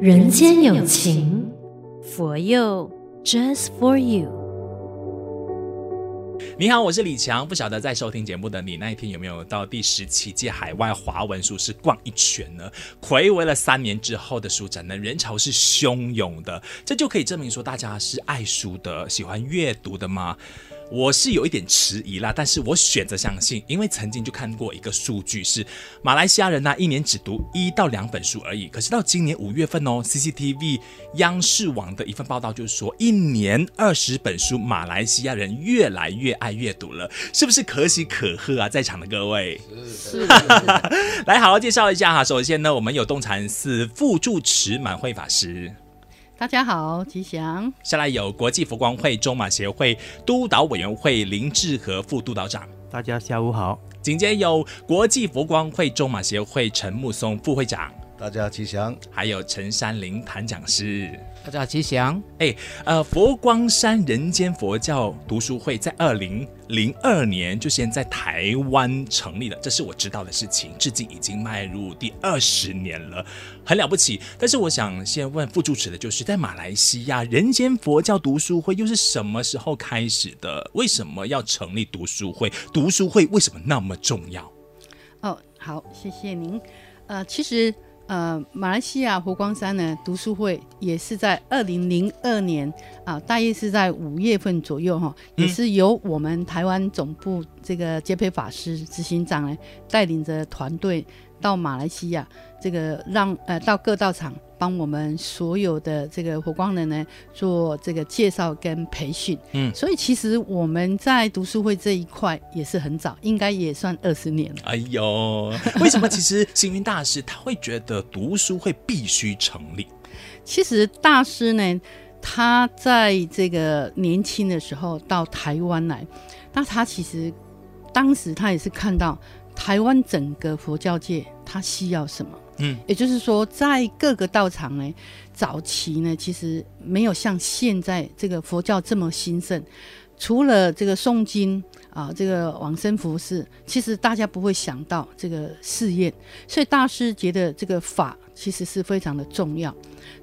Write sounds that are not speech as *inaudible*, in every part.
人间有情，佛佑 Just for you。你好，我是李强。不晓得在收听节目的你，那一天有没有到第十七届海外华文书市逛一圈呢？暌违了三年之后的书展呢，人潮是汹涌的，这就可以证明说大家是爱书的，喜欢阅读的吗？我是有一点迟疑啦，但是我选择相信，因为曾经就看过一个数据是，马来西亚人呢、啊、一年只读一到两本书而已。可是到今年五月份哦，CCTV 央视网的一份报道就是说，一年二十本书，马来西亚人越来越爱阅读了，是不是可喜可贺啊？在场的各位，是，是 *laughs* 来好好介绍一下哈。首先呢，我们有东禅寺副住持满慧法师。大家好，吉祥。下来有国际佛光会中马协会督导委员会林志和副督导长。大家下午好。紧接有国际佛光会中马协会陈木松副会长。大家吉祥，还有陈山林谭讲师，大家吉祥。哎，呃，佛光山人间佛教读书会在二零零二年就先在台湾成立了，这是我知道的事情，至今已经迈入第二十年了，很了不起。但是我想先问副主持的，就是在马来西亚人间佛教读书会又是什么时候开始的？为什么要成立读书会？读书会为什么那么重要？哦，好，谢谢您。呃，其实。呃，马来西亚佛光山呢读书会也是在二零零二年啊、呃，大约是在五月份左右哈，也是由我们台湾总部这个杰培法师执行长呢带领着团队。到马来西亚，这个让呃到各道场帮我们所有的这个火光人呢做这个介绍跟培训。嗯，所以其实我们在读书会这一块也是很早，应该也算二十年了。哎呦，为什么其实星云大师他会觉得读书会必须成立？*laughs* 其实大师呢，他在这个年轻的时候到台湾来，那他其实当时他也是看到。台湾整个佛教界，它需要什么？嗯，也就是说，在各个道场呢，早期呢，其实没有像现在这个佛教这么兴盛。除了这个诵经啊，这个往生服饰，其实大家不会想到这个试验。所以大师觉得这个法其实是非常的重要，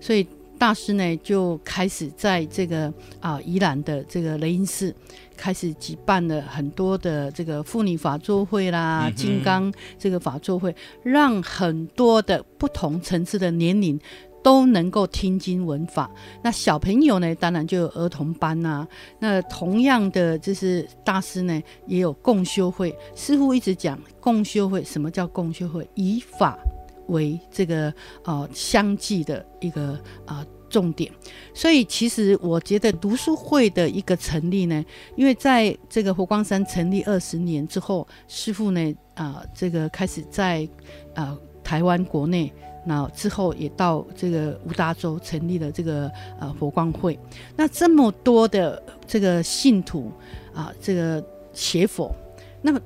所以。大师呢就开始在这个啊宜兰的这个雷音寺开始举办了很多的这个妇女法座会啦，嗯、金刚这个法座会，让很多的不同层次的年龄都能够听经闻法。那小朋友呢，当然就有儿童班呐、啊。那同样的，就是大师呢也有共修会。师傅一直讲共修会，什么叫共修会？以法。为这个呃相继的一个、呃、重点，所以其实我觉得读书会的一个成立呢，因为在这个佛光山成立二十年之后，师父呢啊、这个开始在啊、台湾国内，那之后也到这个吴大洲成立了这个呃佛光会，那这么多的这个信徒啊、这个学佛，那么。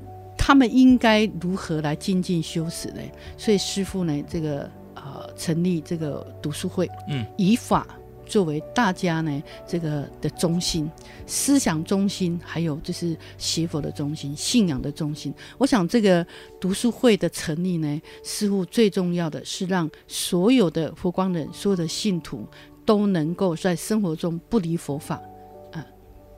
他们应该如何来精进修持呢？所以师傅呢，这个呃，成立这个读书会，嗯，以法作为大家呢这个的中心，思想中心，还有就是学佛的中心，信仰的中心。我想这个读书会的成立呢，师父最重要的是让所有的佛光人、所有的信徒都能够在生活中不离佛法，啊、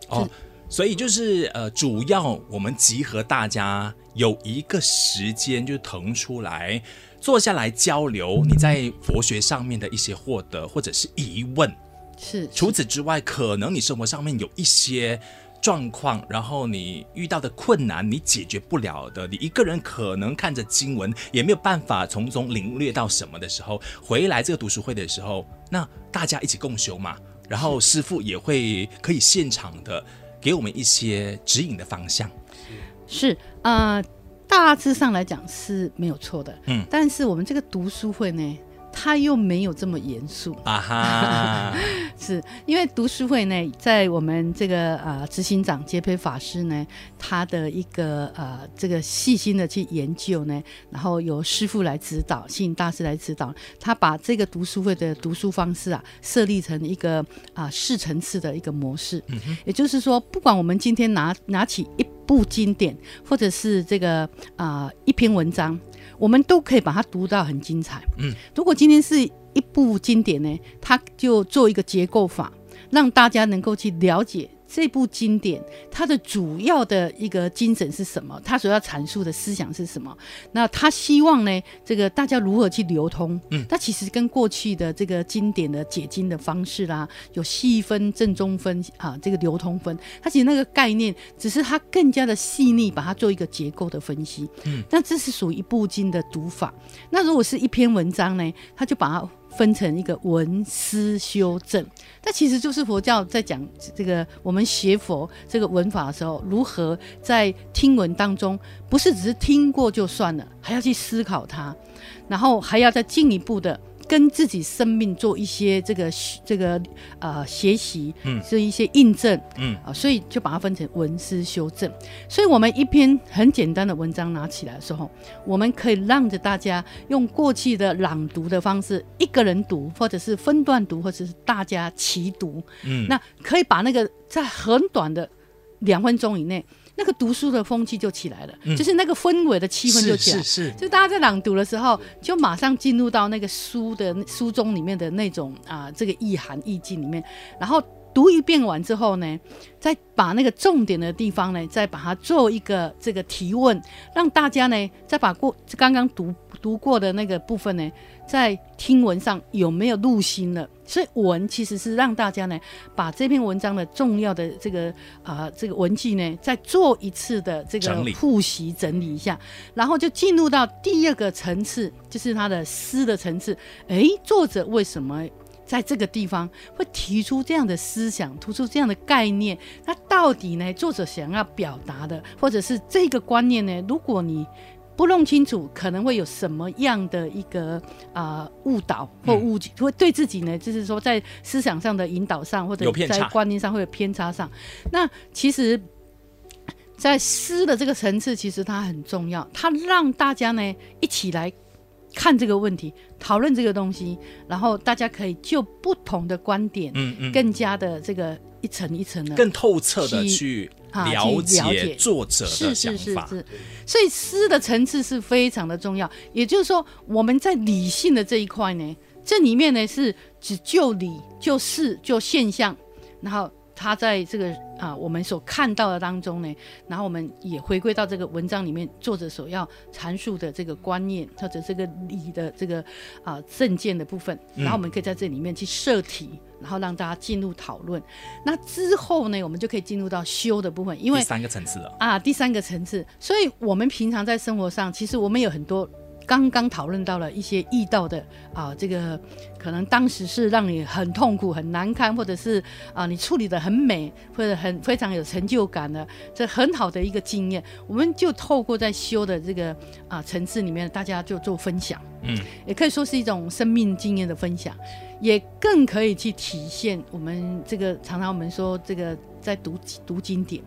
呃，哦。所以就是呃，主要我们集合大家有一个时间，就腾出来坐下来交流你在佛学上面的一些获得或者是疑问。是。除此之外，可能你生活上面有一些状况，然后你遇到的困难你解决不了的，你一个人可能看着经文也没有办法从中领略到什么的时候，回来这个读书会的时候，那大家一起共修嘛，然后师傅也会可以现场的。给我们一些指引的方向，是啊、呃，大致上来讲是没有错的，嗯，但是我们这个读书会呢，它又没有这么严肃。啊哈，*laughs* 是因为读书会呢，在我们这个呃执行长杰培法师呢，他的一个呃这个细心的去研究呢，然后由师傅来指导，星云大师来指导，他把这个读书会的读书方式啊，设立成一个啊四层次的一个模式，嗯哼，也就是说，不管我们今天拿拿起一部经典，或者是这个啊、呃、一篇文章。我们都可以把它读到很精彩。嗯，如果今天是一部经典呢，他就做一个结构法，让大家能够去了解。这部经典它的主要的一个精神是什么？它所要阐述的思想是什么？那他希望呢，这个大家如何去流通？嗯，它其实跟过去的这个经典的解经的方式啦，有细分、正中分啊，这个流通分，它其实那个概念只是它更加的细腻，把它做一个结构的分析。嗯，那这是属于一部经的读法。那如果是一篇文章呢，他就把它。分成一个文思修正，那其实就是佛教在讲这个我们学佛这个文法的时候，如何在听闻当中，不是只是听过就算了，还要去思考它，然后还要再进一步的。跟自己生命做一些这个这个呃学习，嗯，是一些印证，嗯啊，所以就把它分成文思修正。所以，我们一篇很简单的文章拿起来的时候，我们可以让着大家用过去的朗读的方式，一个人读，或者是分段读，或者是大家齐读，嗯，那可以把那个在很短的两分钟以内。那个读书的风气就起来了，嗯，就是那个氛围的气氛就起来，是是是，就大家在朗读的时候，就马上进入到那个书的书中里面的那种啊，这个意涵意境里面，然后读一遍完之后呢，再把那个重点的地方呢，再把它做一个这个提问，让大家呢，再把过刚刚读读过的那个部分呢。在听闻上有没有入心了？所以文其实是让大家呢，把这篇文章的重要的这个啊、呃、这个文句呢，再做一次的这个复习整理一下，然后就进入到第二个层次，就是它的诗的层次。诶，作者为什么在这个地方会提出这样的思想，突出这样的概念？那到底呢，作者想要表达的，或者是这个观念呢？如果你不弄清楚，可能会有什么样的一个啊误导或误解，会对自己呢，就是说在思想上的引导上，或者在观念上会有偏差上。那其实，在诗的这个层次，其实它很重要，它让大家呢一起来看这个问题，讨论这个东西，然后大家可以就不同的观点，嗯嗯，更加的这个一层一层的更透彻的去。了解作者的想法，是是是是，所以诗的层次是非常的重要。也就是说，我们在理性的这一块呢，这里面呢是只就理、就事、就现象，然后他在这个啊我们所看到的当中呢，然后我们也回归到这个文章里面作者所要阐述的这个观念或者这个理的这个啊证件的部分，然后我们可以在这里面去设题。然后让大家进入讨论，那之后呢，我们就可以进入到修的部分，因为第三个层次了啊，第三个层次。所以，我们平常在生活上，其实我们有很多刚刚讨论到了一些遇到的啊，这个可能当时是让你很痛苦、很难堪，或者是啊，你处理得很美，或者很非常有成就感的，这很好的一个经验，我们就透过在修的这个啊层次里面，大家就做分享，嗯，也可以说是一种生命经验的分享。也更可以去体现我们这个常常我们说这个在读读经典，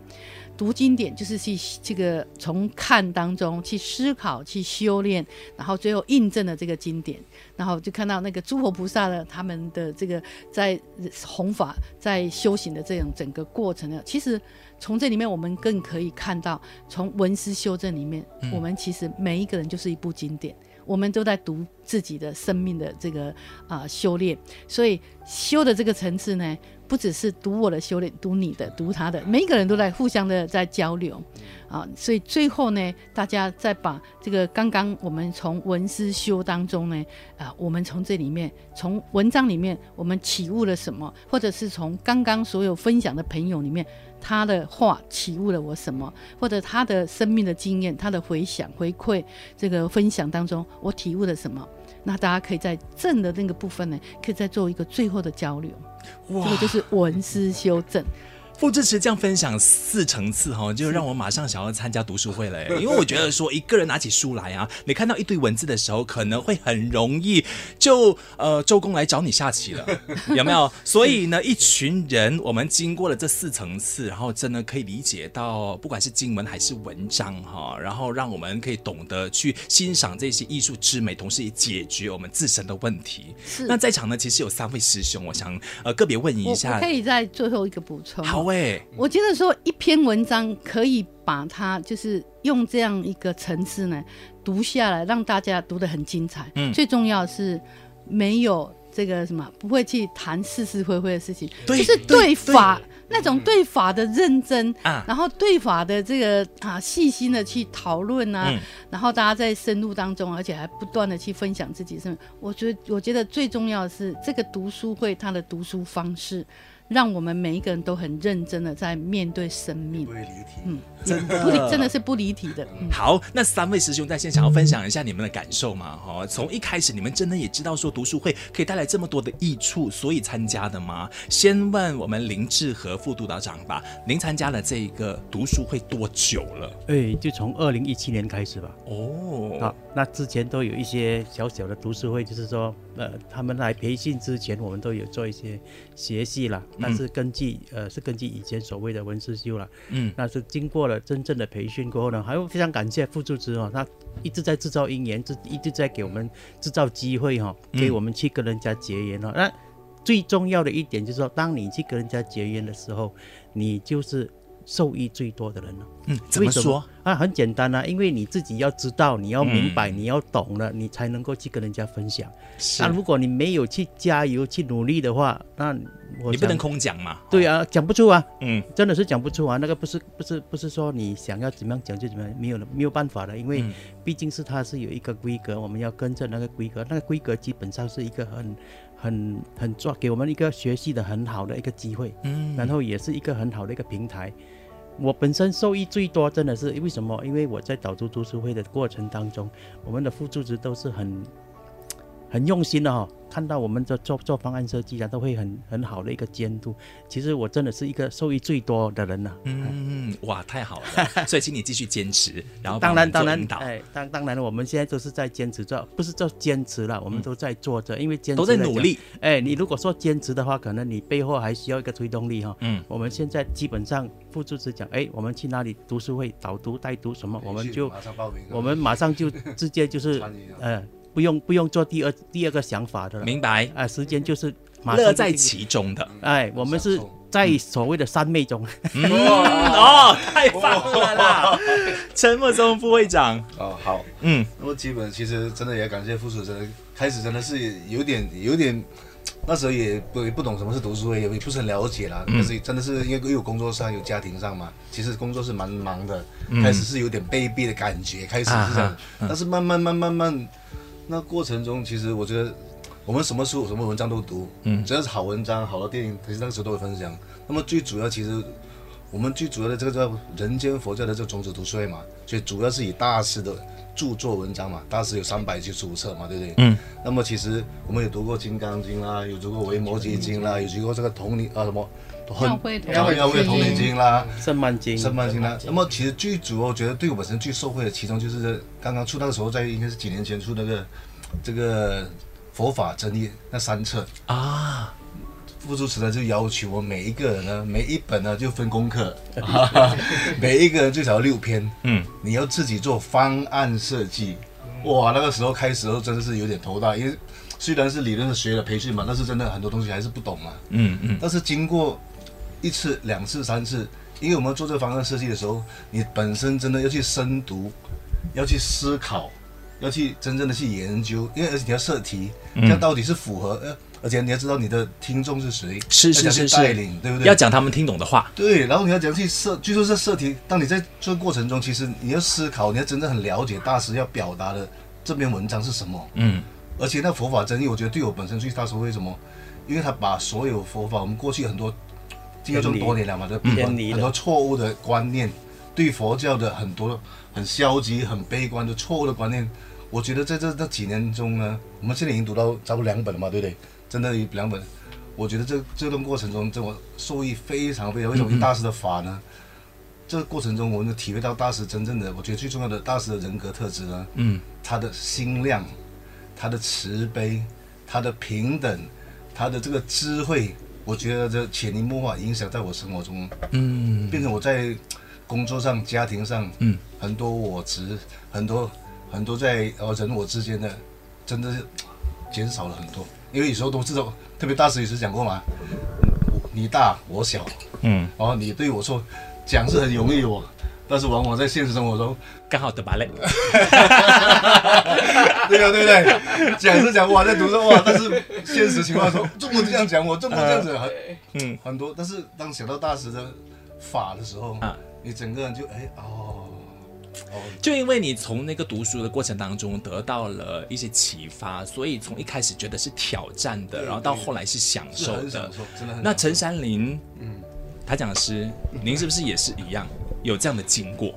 读经典就是去这个从看当中去思考、去修炼，然后最后印证了这个经典，然后就看到那个诸佛菩萨的他们的这个在弘法、在修行的这种整个过程呢，其实从这里面我们更可以看到，从文思修证里面，我们其实每一个人就是一部经典。我们都在读自己的生命的这个啊、修炼，所以修的这个层次呢，不只是读我的修炼，读你的，读他的，每一个人都在互相的在交流啊，所以最后呢，大家再把这个刚刚我们从文思修当中呢，啊，我们从这里面，从文章里面，我们启悟了什么，或者是从刚刚所有分享的朋友里面。他的话启悟了我什么，或者他的生命的经验，他的回想回馈这个分享当中，我体悟了什么？那大家可以在正的那个部分呢，可以再做一个最后的交流。哇，这个就是文思修证。副智池这样分享四层次哈，就让我马上想要参加读书会了。*laughs* 因为我觉得说一个人拿起书来啊，你看到一堆文字的时候，可能会很容易就呃周公来找你下棋了，*laughs* 有没有？所以呢，一群人我们经过了这四层次，然后真的可以理解到，不管是经文还是文章哈，然后让我们可以懂得去欣赏这些艺术之美，同时也解决我们自身的问题。是。那在场呢，其实有三位师兄，我想呃个别问一下，可以在最后一个补充。好。我觉得说一篇文章可以把它就是用这样一个层次呢读下来，让大家读得很精彩。嗯，最重要是没有这个什么，不会去谈是是非非的事情，就是对法对。那种对法的认真啊然后对法的这个啊细心的去讨论啊，嗯。然后大家在深入当中，而且还不断的去分享自己是，我觉得我觉得最重要的是这个读书会它的读书方式。让我们每一个人都很认真的在面对生命，不会离题。嗯，*laughs* 真的不离真的是不离题的。*laughs* 嗯、好，那三位师兄在线想要分享一下你们的感受吗？哈，从一开始你们真的也知道说读书会可以带来这么多的益处，所以参加的吗？先问我们林志和副督导长吧。您参加了这一个读书会多久了？哎，就从二零一七年开始吧。哦，好，那之前都有一些小小的读书会，就是说，呃，他们来培训之前，我们都有做一些学习啦。但是根据、嗯、呃，是根据以前所谓的文思修了，嗯，那是经过了真正的培训过后呢，还有非常感谢副主持哦，他一直在制造因缘，一一直在给我们制造机会哈、哦，给我们去跟人家结缘哦。嗯、那最重要的一点就是说，当你去跟人家结缘的时候，你就是。受益最多的人了，嗯，怎么说啊？很简单啊，因为你自己要知道，你要明白，嗯、你要懂了，你才能够去跟人家分享。是那如果你没有去加油、去努力的话，那我你不能空讲嘛？对啊，讲不出啊，嗯，真的是讲不出啊。那个不是不是不是说你想要怎么样讲就怎么样，没有没有办法的，因为毕竟是它是有一个规格，我们要跟着那个规格，那个规格基本上是一个很很很抓给我们一个学习的很好的一个机会，嗯，然后也是一个很好的一个平台。我本身受益最多，真的是为什么？因为我在导读读书会的过程当中，我们的副组织都是很很用心的哈、哦。看到我们的做做方案设计啊，都会很很好的一个监督。其实我真的是一个受益最多的人呐、啊。嗯，哇，太好了！*laughs* 所以请你继续坚持，然后当然当然，哎，当当然，我们现在都是在坚持着，不是做坚持了，我们都在做着，因为坚持都在努力。哎，你如果说坚持的话，可能你背后还需要一个推动力哈。嗯，我们现在基本上副主持讲，哎，我们去哪里读书会导读带读什么，我们就我们马上就直接就是 *laughs* 呃。不用不用做第二第二个想法的了，明白？啊，时间就是乐在其中的。哎，我们是在所谓的三昧中。嗯、*laughs* 哦，太棒了啦！陈默中副会长。哦，好，嗯，那么基本其实真的也感谢副主任，开始真的是有点有点，那时候也不也不懂什么是读书会，也不是很了解啦。但是真的是因为有工作上有家庭上嘛，其实工作是蛮忙的，开始是有点卑鄙的感觉，开始是这样，但是慢慢慢慢慢。那过程中，其实我觉得我们什么书、什么文章都读，嗯，只要是好文章、好的电影，其实那个时候都会分享。那么最主要，其实我们最主要的这个叫人间佛教的这个种子读书会嘛，所以主要是以大师的著作文章嘛，大师有三百七十五册嘛，对不对？嗯。那么其实我们有读过《金刚经》啦，有读过《维摩诘经》啦，有读过这个同理啊什么，妙慧妙慧同理经啦，圣曼经、圣曼经啦。那么其实最主要，我觉得对我本身最受惠的，其中就是刚刚出那个时候，在应该是几年前出那个。这个佛法真义那三册。啊，副主持呢就要求我每一个人呢，每一本呢就分功课，*laughs* 每一个人最少六篇，嗯，你要自己做方案设计，哇，那个时候开始的时候真的是有点头大，因为虽然是理论学了培训嘛，但是真的很多东西还是不懂嘛，嗯嗯，但是经过一次、两次、三次，因为我们做这个方案设计的时候，你本身真的要去深读，要去思考。要去真正的去研究，因为而且你要设题，这样到底是符合呃，而且你要知道你的听众是谁，是是是是，带领对不对？要讲他们听懂的话。对，然后你要讲去设，据说是设题。当你在这个过程中，其实你要思考，你要真正很了解大师要表达的这篇文章是什么。嗯。而且那佛法真义，我觉得对我本身最大收获为什么？因为他把所有佛法，我们过去很多经过这么多年了嘛，的很多错误的观念，对佛教的很多很消极、很悲观的错误的观念。我觉得在这这几年中呢，我们现在已经读到差不多两本了嘛，对不对？真的有两本。我觉得这这段过程中，这我受益非常非常。为什么大师的法呢？这个过程中，我们就体会到大师真正的，我觉得最重要的大师的人格特质呢，嗯，他的心量，他的慈悲，他的平等，他的这个智慧，我觉得这潜移默化影响在我生活中，嗯，变成我在工作上、家庭上，嗯，很多我执，很多。很多在呃人我之间的，真的是减少了很多，因为有时候都知道，特别大师也是讲过嘛，你大我小，嗯，然后你对我说，讲是很容易哦，但是往往在现实生活中刚好得把累。*laughs* 对啊，对不对？讲是讲哇，在读书哇，但是现实情况说，*laughs* 中国这样讲，我中国这样子很嗯很多，但是当想到大师的法的时候，啊，你整个人就哎哦。就因为你从那个读书的过程当中得到了一些启发，所以从一开始觉得是挑战的，然后到后来是享受的。真的很。那陈山林，嗯，他讲的是，您是不是也是一样有这样的经过？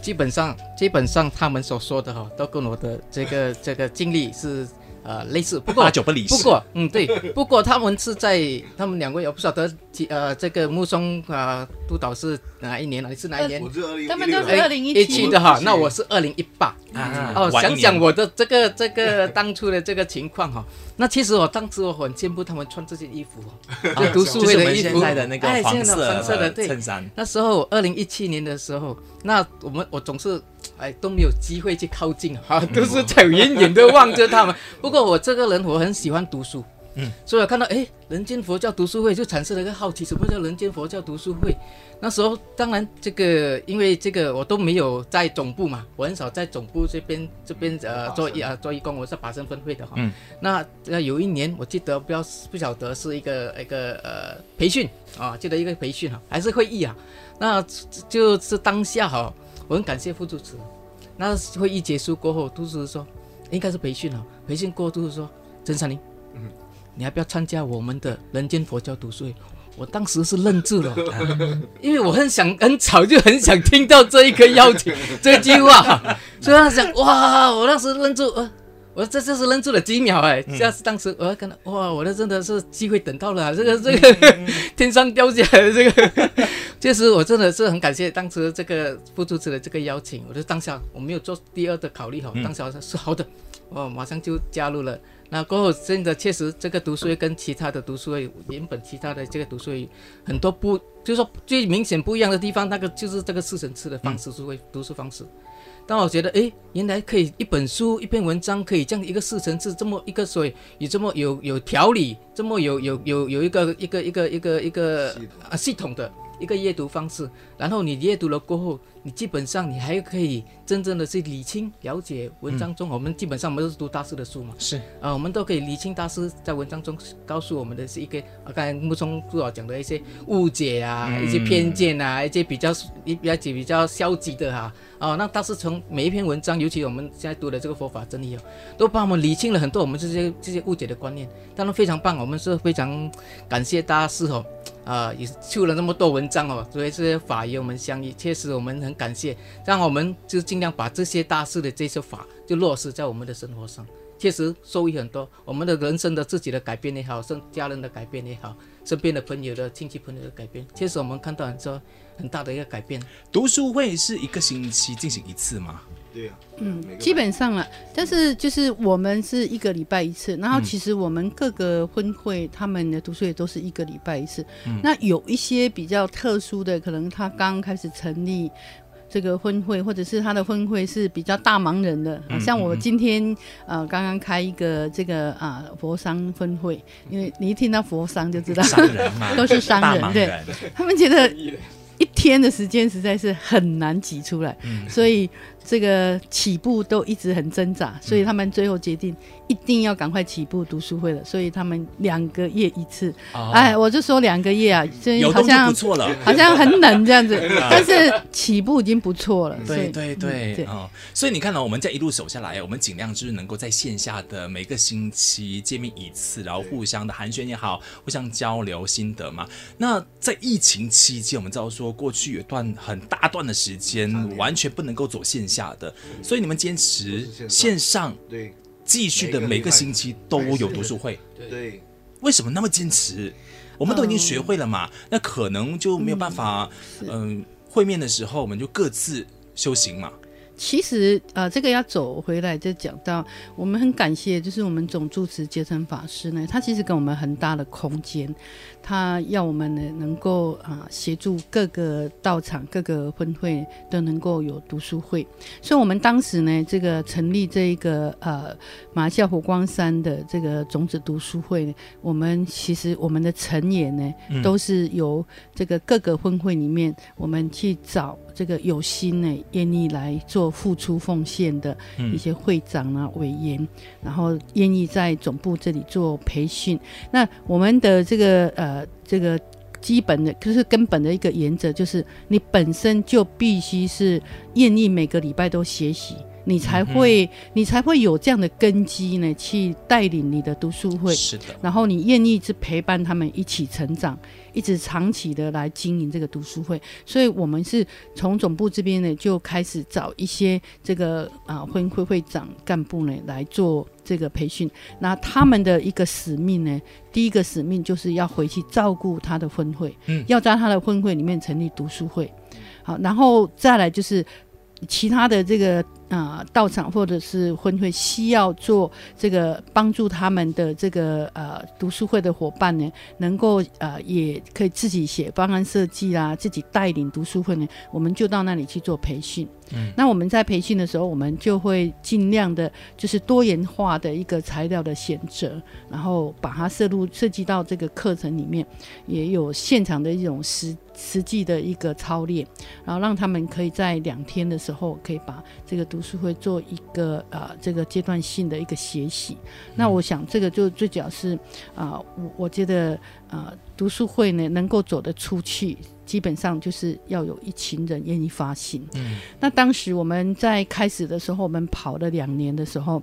基本上，基本上他们所说的哈，都跟我的这个 *laughs* 这个经历是。呃，类似，不过八九不离十。不过，嗯，对，不过他们是在他们两位，我不晓得，呃，这个木松啊、呃、督导是哪一年？你是哪一年？他们都是二零一七的哈，那我是二零一八啊。哦，想想我的这个这个当初的这个情况哈，那其实我当时我很羡慕他们穿这件衣服，*laughs* 就读书会的衣服，的那个黄色黄色的衬衫。那时候二零一七年的时候，那我们我总是。哎，都没有机会去靠近哈，*laughs* 都是在远远的望着他们。不过我这个人我很喜欢读书，嗯，所以我看到哎，人间佛教读书会就产生了一个好奇，什么叫人间佛教读书会？那时候当然这个因为这个我都没有在总部嘛，我很少在总部这边这边呃做一啊做义工，我是法身分会的哈。嗯，那那有一年我记得不要不晓得是一个一个呃培训啊，记得一个培训哈，还是会议啊？那就是当下哈。我很感谢副主持。那会议结束过后，都是说应该是培训了。培训过后都是说，陈三林，嗯，你要不要参加我们的人间佛教读书会？我当时是愣住了，*laughs* 因为我很想很早就很想听到这一个邀请这句话，所以他想哇，我当时愣住，呃，我这就是愣住了几秒哎，这是当时我看到哇，我的真的是机会等到了，这个这个天上掉下来的这个。确实，我真的是很感谢当时这个副主持的这个邀请。我就当下我没有做第二的考虑哈，当下是好的，我马上就加入了。那过后真的确实，这个读书会跟其他的读书会，原本其他的这个读书会很多不，就是说最明显不一样的地方，那个就是这个四层次的方式，是会读书方式。但我觉得，哎，原来可以一本书一篇文章可以这样一个四层次，这么一个所以有这么有有条理，这么有有有有一个一个一个一个一个啊系统的。一个阅读方式，然后你阅读了过后，你基本上你还可以真正的去理清、了解文章中。嗯、我们基本上我们都是读大师的书嘛，是啊，我们都可以理清大师在文章中告诉我们的是一个啊，刚才木松督导讲的一些误解啊，嗯、一些偏见啊，一些比较一比较比较消极的哈啊，哦那大师从每一篇文章，尤其我们现在读的这个佛法真理哦，都帮我们理清了很多我们这些这些误解的观念，当然非常棒，我们是非常感谢大师哦。*laughs* 啊，也出了那么多文章哦，所以这些法与我们相依，确实我们很感谢，让我们就尽量把这些大师的这些法就落实在我们的生活上，确实受益很多。我们的人生的自己的改变也好，生家人的改变也好，身边的朋友的亲戚朋友的改变，确实我们看到很多很大的一个改变。读书会是一个星期进行一次吗？对呀，嗯，基本上啊，但是就是我们是一个礼拜一次，然后其实我们各个分会他们的读书也都是一个礼拜一次。嗯，那有一些比较特殊的，可能他刚开始成立这个分会，或者是他的分会是比较大忙人的，啊、像我今天呃刚刚开一个这个啊、呃、佛商分会，因为你一听到佛商就知道 *laughs* 都是商人，对，他们觉得一天的时间实在是很难挤出来，嗯、所以。这个起步都一直很挣扎，所以他们最后决定一定要赶快起步读书会了。所以他们两个月一次，哦、哎，我就说两个月啊，就好像好像很冷这样子，*laughs* 但是起步已经不错了。对对对，啊、哦，所以你看到、哦、我们这一路走下来，我们尽量就是能够在线下的每个星期见面一次，然后互相的寒暄也好，互相交流心得嘛。那在疫情期间，我们知道说过去有一段很大段的时间完全不能够走线下的，所以你们坚持线上，对，继续的每个星期都有读书会，对，为什么那么坚持？我们都已经学会了嘛，那可能就没有办法，嗯，会面的时候我们就各自修行嘛。其实，呃，这个要走回来就讲到，我们很感谢，就是我们总住持结成法师呢，他其实给我们很大的空间，他要我们呢能够啊、呃、协助各个道场、各个分会都能够有读书会，所以我们当时呢，这个成立这一个呃马来西亚佛光山的这个种子读书会呢，我们其实我们的成员呢，都是由这个各个分会里面，我们去找。这个有心呢，愿意来做付出奉献的一些会长啊、委员，然后愿意在总部这里做培训。那我们的这个呃，这个基本的，就是根本的一个原则，就是你本身就必须是愿意每个礼拜都学习。你才会，嗯、你才会有这样的根基呢，去带领你的读书会。是的。然后你愿意去陪伴他们一起成长，一直长期的来经营这个读书会。所以，我们是从总部这边呢，就开始找一些这个啊分会会长干部呢来做这个培训。那他们的一个使命呢，第一个使命就是要回去照顾他的分会，嗯，要在他的分会里面成立读书会。好，然后再来就是其他的这个。啊、呃，道场或者是婚会需要做这个帮助他们的这个呃读书会的伙伴呢，能够呃也可以自己写方案设计啦，自己带领读书会呢，我们就到那里去做培训。嗯，那我们在培训的时候，我们就会尽量的，就是多元化的一个材料的选择，然后把它摄入设计到这个课程里面，也有现场的一种实实际的一个操练，然后让他们可以在两天的时候可以把这个读读书会做一个呃这个阶段性的一个学习，那我想这个就最主要是啊，我、呃、我觉得呃读书会呢能够走得出去，基本上就是要有一群人愿意发心。嗯，那当时我们在开始的时候，我们跑了两年的时候。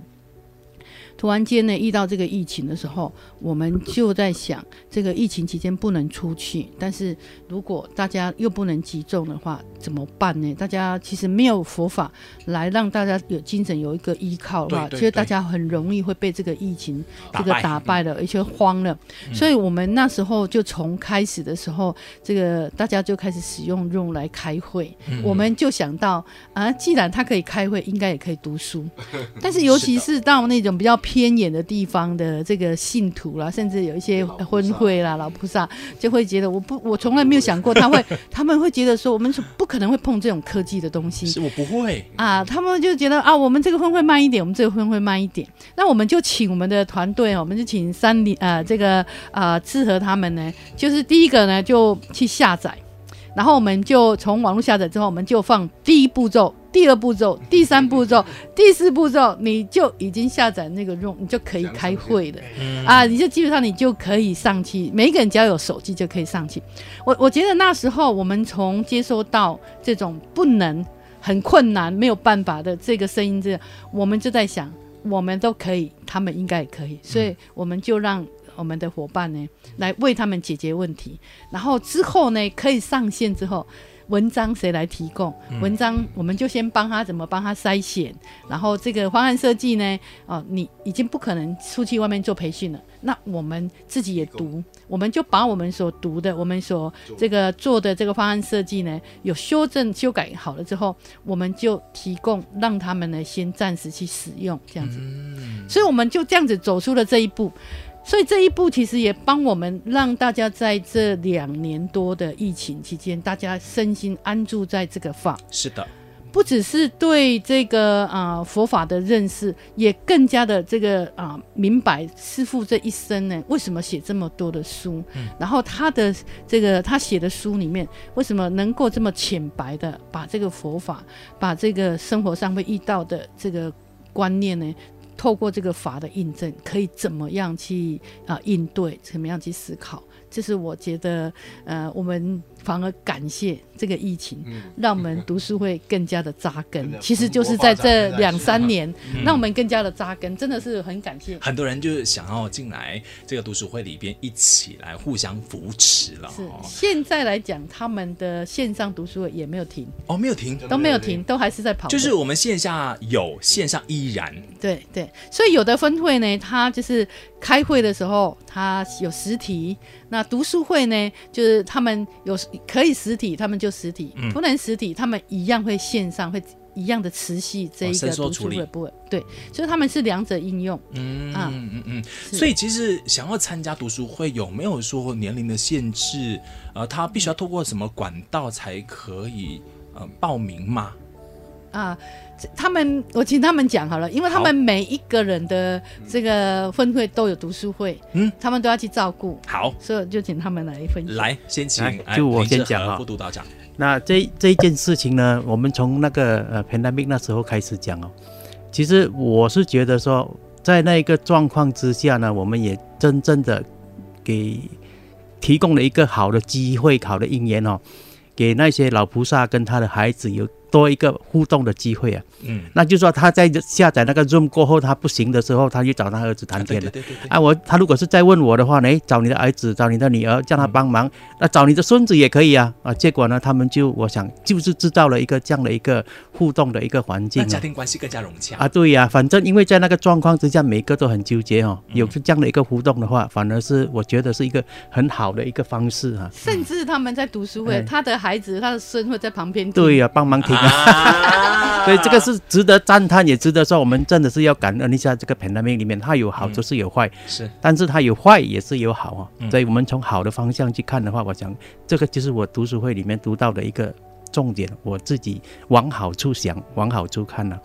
突然间呢，遇到这个疫情的时候，我们就在想，这个疫情期间不能出去，但是如果大家又不能集中的话，怎么办呢？大家其实没有佛法来让大家有精神有一个依靠的话，其实大家很容易会被这个疫情这个打败了，而且慌了。嗯、所以我们那时候就从开始的时候，这个大家就开始使用用来开会，嗯、我们就想到啊，既然他可以开会，应该也可以读书，*laughs* 但是尤其是到那种比较。偏远的地方的这个信徒啦，甚至有一些婚会啦、老菩萨，就会觉得我不，我从来没有想过他会，*laughs* 他们会觉得说，我们是不可能会碰这种科技的东西。是我不会啊，他们就觉得啊，我们这个婚会慢一点，我们这个婚会慢一点。那我们就请我们的团队哦，我们就请三里啊，这个啊，适合他们呢，就是第一个呢就去下载。然后我们就从网络下载之后，我们就放第一步骤、第二步骤、第三步骤、第四步骤，你就已经下载那个 Room，你就可以开会了。啊，你就基本上你就可以上去，每一个人只要有手机就可以上去。我我觉得那时候我们从接收到这种不能、很困难、没有办法的这个声音，这样我们就在想，我们都可以，他们应该也可以，所以我们就让。我们的伙伴呢，来为他们解决问题，然后之后呢，可以上线之后，文章谁来提供？文章我们就先帮他怎么帮他筛选，然后这个方案设计呢，哦，你已经不可能出去外面做培训了，那我们自己也读，我们就把我们所读的，我们所这个做的这个方案设计呢，有修正修改好了之后，我们就提供让他们呢先暂时去使用这样子，所以我们就这样子走出了这一步。所以这一步其实也帮我们让大家在这两年多的疫情期间，大家身心安住在这个法。是的，不只是对这个啊、呃、佛法的认识，也更加的这个啊、呃、明白师父这一生呢为什么写这么多的书，嗯、然后他的这个他写的书里面为什么能够这么浅白的把这个佛法，把这个生活上会遇到的这个观念呢？透过这个法的印证，可以怎么样去啊、应对，怎么样去思考？这是我觉得，呃，我们反而感谢这个疫情，嗯、让我们读书会更加的扎根。嗯、其实就是在这两三年，嗯、让我们更加的扎根，真的是很感谢。很多人就是想要进来这个读书会里边，一起来互相扶持了。是，现在来讲，他们的线上读书会也没有停哦，没有停，都没有停，都还是在跑。就是我们线下有，线上依然。对对，所以有的分会呢，他就是开会的时候，他有实体。那读书会呢，就是他们有可以实体，他们就实体；不能实体，他们一样会线上会。一样的持续这一个读书会部分，对，所以他们是两者应用。嗯啊嗯嗯嗯，所以其实想要参加读书会，有没有说年龄的限制？呃，他必须要透过什么管道才可以呃报名吗？啊，他们我请他们讲好了，因为他们每一个人的这个分会都有读书会，嗯，他们都要去照顾，好，所以就请他们来分享。来，先请就我先讲啊副督导讲。那这这一件事情呢，我们从那个呃 pandemic 那时候开始讲哦。其实我是觉得说，在那一个状况之下呢，我们也真正的给提供了一个好的机会、好的因缘哦，给那些老菩萨跟他的孩子有多一个互动的机会啊。嗯，那就是说他在下载那个 Zoom 过后，他不行的时候，他去找他儿子谈天了。对对对对对，啊，我他如果是再问我的话呢，找你的儿子，找你的女儿，叫他帮忙，那找你的孙子也可以啊。啊，结果呢，他们就我想就是制造了一个这样的一个互动的一个环境啊。那家庭关系更加融洽啊，对呀、反正因为在那个状况之下，每个都很纠结哦。有这样的一个互动的话，反而是我觉得是一个很好的一个方式哈、啊。甚至他们在读书会，哎他的孩子、他的孙会在旁边听。对呀、帮忙听啊。啊所以这个是值得赞叹，也值得说，我们真的是要感恩一下这个 pandemic 里面，它有好就是有坏，是但是它有坏也是有好啊。嗯所以我们从好的方向去看的话，我想这个就是我读书会里面读到的一个重点，我自己往好处想，往好处看呢、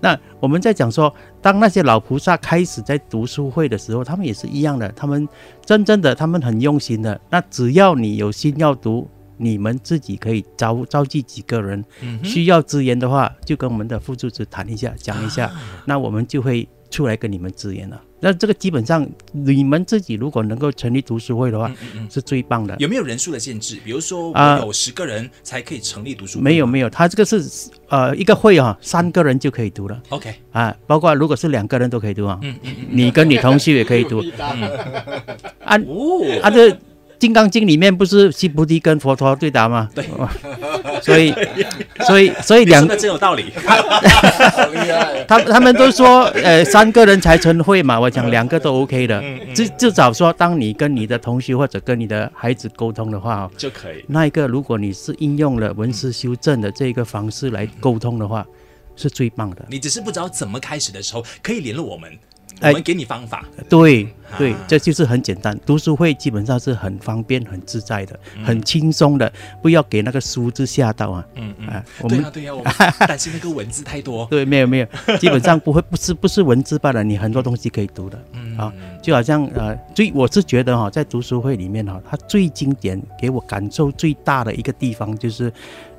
那我们在讲说，当那些老菩萨开始在读书会的时候，他们也是一样的，他们真正的他们很用心的。那只要你有心要读，你们自己可以召召集几个人，嗯需要资源的话，就跟我们的副组织谈一下，讲一下，啊那我们就会出来跟你们支援了。那这个基本上，你们自己如果能够成立读书会的话，嗯嗯嗯是最棒的。有没有人数的限制？比如说，啊我有十个人才可以成立读书会吗？没有没有，他这个是呃一个会啊，三个人就可以读了 OK，啊，包括如果是两个人都可以读啊，嗯嗯嗯，你跟你同事也可以读。*laughs* 啊哦，按这《金刚经》里面不是须菩提跟佛陀对答吗？对，*laughs* 所以所以所以两你说的真有道理。*laughs* 他他们都说，呃，三个人才成会嘛。我讲两个都 OK 的，至至少说，当你跟你的同学或者跟你的孩子沟通的话，哦，就可以。那一个如果你是应用了文思修正的这个方式来沟通的话，是最棒的。你只是不知道怎么开始的时候，可以联络我们，我哎们给你方法。对对啊，这就是很简单。读书会基本上是很方便、很自在的、嗯很轻松的，不要给那个书字吓到啊。嗯嗯啊，我们对啊对啊，我们 *laughs* 担心那个文字太多。对，没有没有，基本上不会，不是不是文字罢了，你很多东西可以读的。嗯啊，就好像呃，最我是觉得哈、在读书会里面哈、它最经典，给我感受最大的一个地方，就是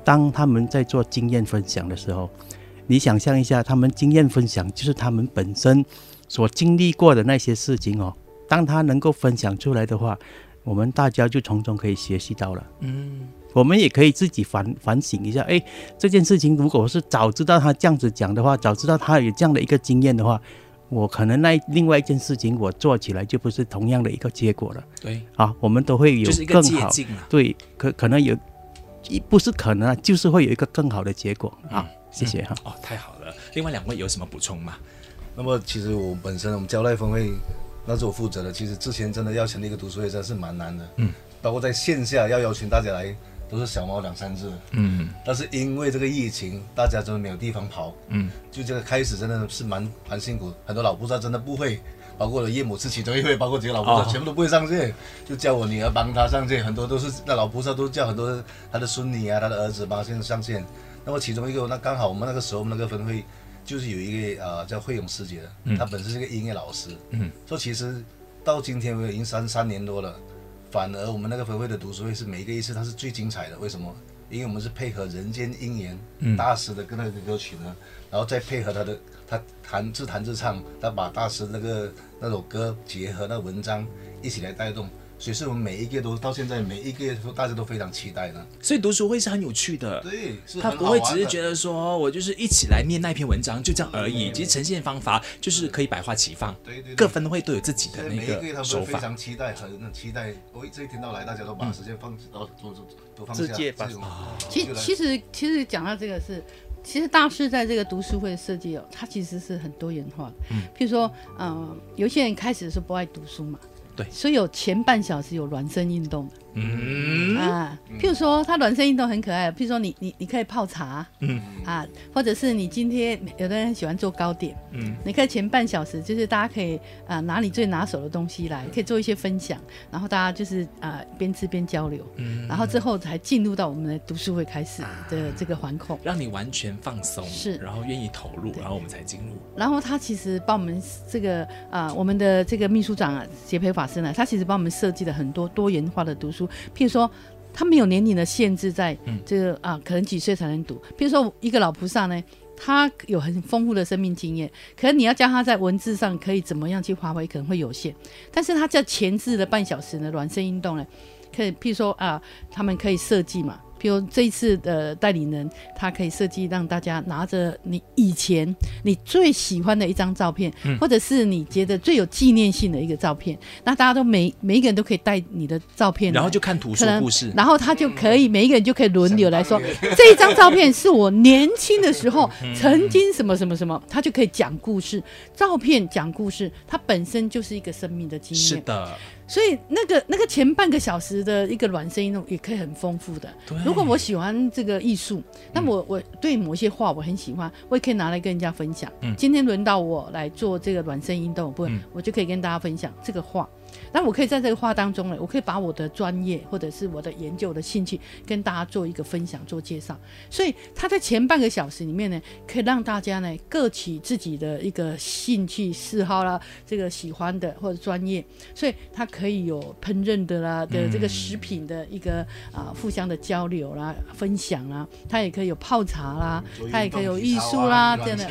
当他们在做经验分享的时候，你想象一下，他们经验分享就是他们本身所经历过的那些事情哦，当他能够分享出来的话，我们大家就从中可以学习到了。嗯，我们也可以自己反反省一下，哎，这件事情如果是早知道他这样子讲的话，早知道他有这样的一个经验的话，我可能那另外一件事情我做起来就不是同样的一个结果了对，啊，我们都会有更好。对，可可能有，一不是可能啊，就是会有一个更好的结果啊，谢谢哈。哦，太好了。另外两位有什么补充吗？那么其实我本身我们交代分会，那是我负责的。其实之前真的要成立一个读书会，真的是蛮难的。嗯，包括在线下要邀请大家来，都是小猫两三只。嗯但是因为这个疫情，大家真的没有地方跑，嗯，就这个开始真的是蛮蛮辛苦。很多老菩萨真的不会，包括我的岳母是其中一位，包括几个老菩萨、哦全部都不会上线，就叫我女儿帮他上线。很多都是那老菩萨都叫很多他的孙女啊、他的儿子帮他先上线。那么其中一个，那刚好我们那个时候我们那个分会就是有一个呃叫惠勇师姐的，她本身是个音乐老师，嗯，说其实到今天为止已经三三年多了，反而我们那个分会的读书会是每一个一次它是最精彩的，为什么？因为我们是配合人间音缘、嗯。大师的跟那个歌曲呢，然后再配合他的他弹自弹自唱，他把大师那个那首歌结合那文章一起来带动，所以是我们每一个都到现在每一个都大家都非常期待的。所以读书会是很有趣的。对，是他不会只是觉得说我就是一起来念那篇文章就这样而已，其实呈现方法就是可以百花齐放，对对对各分会都有自己的那个手法。非常期待，很期待。我这一天到来，大家都把时间放到都都都放下，自戒吧其其实其实讲到这个是，其实大师在这个读书会的设计哦，他其实是很多元化的。嗯，譬如说，呃，有些人开始是不爱读书嘛，所以有前半小时有暖身运动，嗯。啊，譬如说，它暖身运动很可爱。譬如说你，你你你可以泡茶，嗯。啊，或者是你今天有的人喜欢做糕点，嗯，你可以前半小时就是大家可以啊拿你最拿手的东西来，可以做一些分享，然后大家就是啊边吃边交流，嗯，然后之后才进入到我们的读书会开始的这个环控，让你完全放松，是，然后愿意投入，然后我们才进入。然后他其实帮我们这个啊，我们的这个秘书长啊，洁培法师呢，他其实帮我们设计了很多多元化的读书。譬如说，他没有年龄的限制，在这个啊，可能几岁才能读。譬如说，一个老菩萨呢，他有很丰富的生命经验，可能你要教他在文字上可以怎么样去发挥，可能会有限。但是他在前置的半小时呢，暖身运动呢，可以譬如说啊，他们可以设计嘛。比如这一次的代理人，他可以设计让大家拿着你以前你最喜欢的一张照片，嗯、或者是你觉得最有纪念性的一个照片，那大家都每每一个人都可以带你的照片，然后就看图说故事，然后他就可以每一个人就可以轮流来说，这一张照片是我年轻的时候 *laughs* 曾经什么什么什么，他就可以讲故事，照片讲故事，它本身就是一个生命的经验。是的。所以那个那个前半个小时的一个暖声运动也可以很丰富的。如果我喜欢这个艺术，那我我对某些画我很喜欢，我也可以拿来跟人家分享。嗯，今天轮到我来做这个暖身运动，不，嗯、我就可以跟大家分享这个画。那我可以在这个话当中呢，我可以把我的专业或者是我的研究的兴趣跟大家做一个分享、做介绍。所以他在前半个小时里面呢，可以让大家呢各取自己的一个兴趣嗜好啦，这个喜欢的或者专业，所以他可以有烹饪的啦的这个食品的一个啊互相的交流啦、分享啦，他也可以有泡茶啦，他也可以有艺术啦这样的。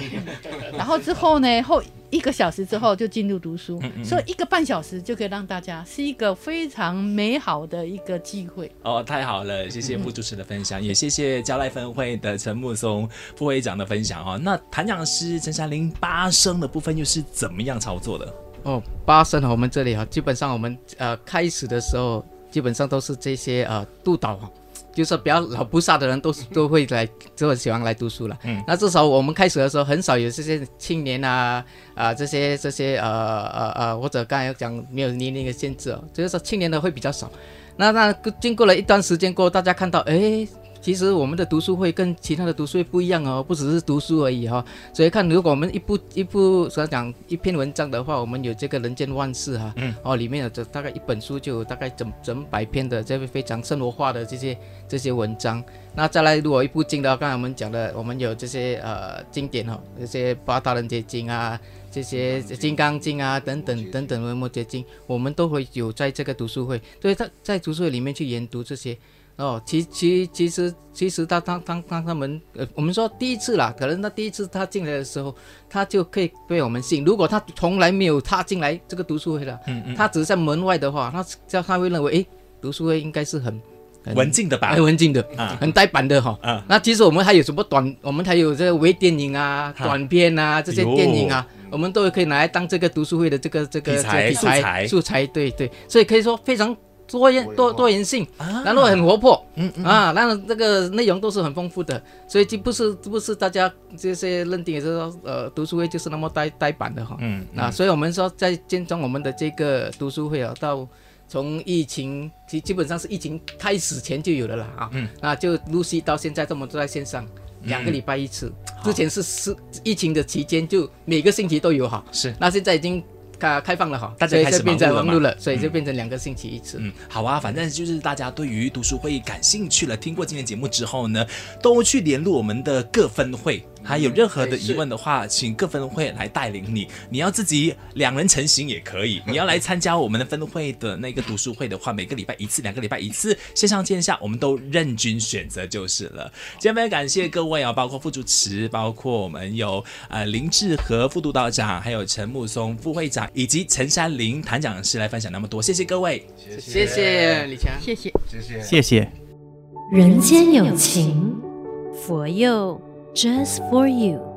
然后之后呢后。一个小时之后就进入读书，嗯嗯，所以一个半小时就可以让大家是一个非常美好的一个机会。哦，太好了，谢谢副主持的分享，嗯、也谢谢交赖分会的陈木松副会长的分享哈。那檀讲师陈山林八声的部分又是怎么样操作的？哦，八声我们这里哈，基本上我们呃开始的时候基本上都是这些呃督导哈。就是比较老菩萨的人都是 *laughs* 都会来，就很喜欢来读书了。嗯，那至少我们开始的时候很少有这些青年啊啊、呃、这些这些呃呃呃或者刚才讲没有年龄的限制哦，就是说青年的会比较少。那那经过了一段时间过后，大家看到哎。其实我们的读书会跟其他的读书会不一样哦，不只是读书而已哈、哦。所以看，如果我们一部一部所讲一篇文章的话，我们有这个人间万事哈，嗯，哦，里面有这大概一本书就有大概整整百篇的这个非常生活化的这些这些文章。那再来，如果一部经的话，刚才我们讲的，我们有这些呃经典哈、哦，这些八大人结经啊，这些金刚经啊等等等等文末节经，我们都会有在这个读书会，所以他在读书会里面去研读这些。哦，其其其实其实他当当当他们呃，我们说第一次啦，可能他第一次他进来的时候，他就可以被我们吸引。如果他从来没有踏进来这个读书会了，嗯嗯，他只是在门外的话，他叫他会认为，诶，读书会应该是很，很文静的吧，很文静的，啊，很呆板的哈。啊，那其实我们还有什么短，我们还有这个微电影啊、啊短片啊这些电影啊，我们都可以拿来当这个读书会的这个这个题材素材。素材，对对，所以可以说非常。多元多多元性，然后很活泼，嗯嗯啊，然后这个内容都是很丰富的，所以就不是不是大家这些认定也是说，呃，读书会就是那么呆呆板的哈，嗯，嗯。啊，所以我们说在建装我们的这个读书会啊，到从疫情基基本上是疫情开始前就有的了啊，嗯，那就陆续到现在这么都在线上，两个礼拜一次，嗯、之前是是疫情的期间就每个星期都有哈，是，那现在已经。开开放了哈，大家开始变成忙碌了，所以就变成两个星期一次。嗯，好啊，反正就是大家对于读书会感兴趣了，听过今天节目之后呢，都去联络我们的各分会。还有任何的疑问的话，请各分会来带领你。你要自己两人成行也可以。你要来参加我们的分会的那个读书会的话，每个礼拜一次，两个礼拜一次，线上线下我们都任君选择就是了。今天非常感谢各位啊，包括副主持，包括我们有呃林志和副督导长，还有陈木松副会长，以及陈山林谭讲师来分享那么多，谢谢各位，谢谢李强，谢谢谢谢谢谢。人间有情，佛佑。Just for you.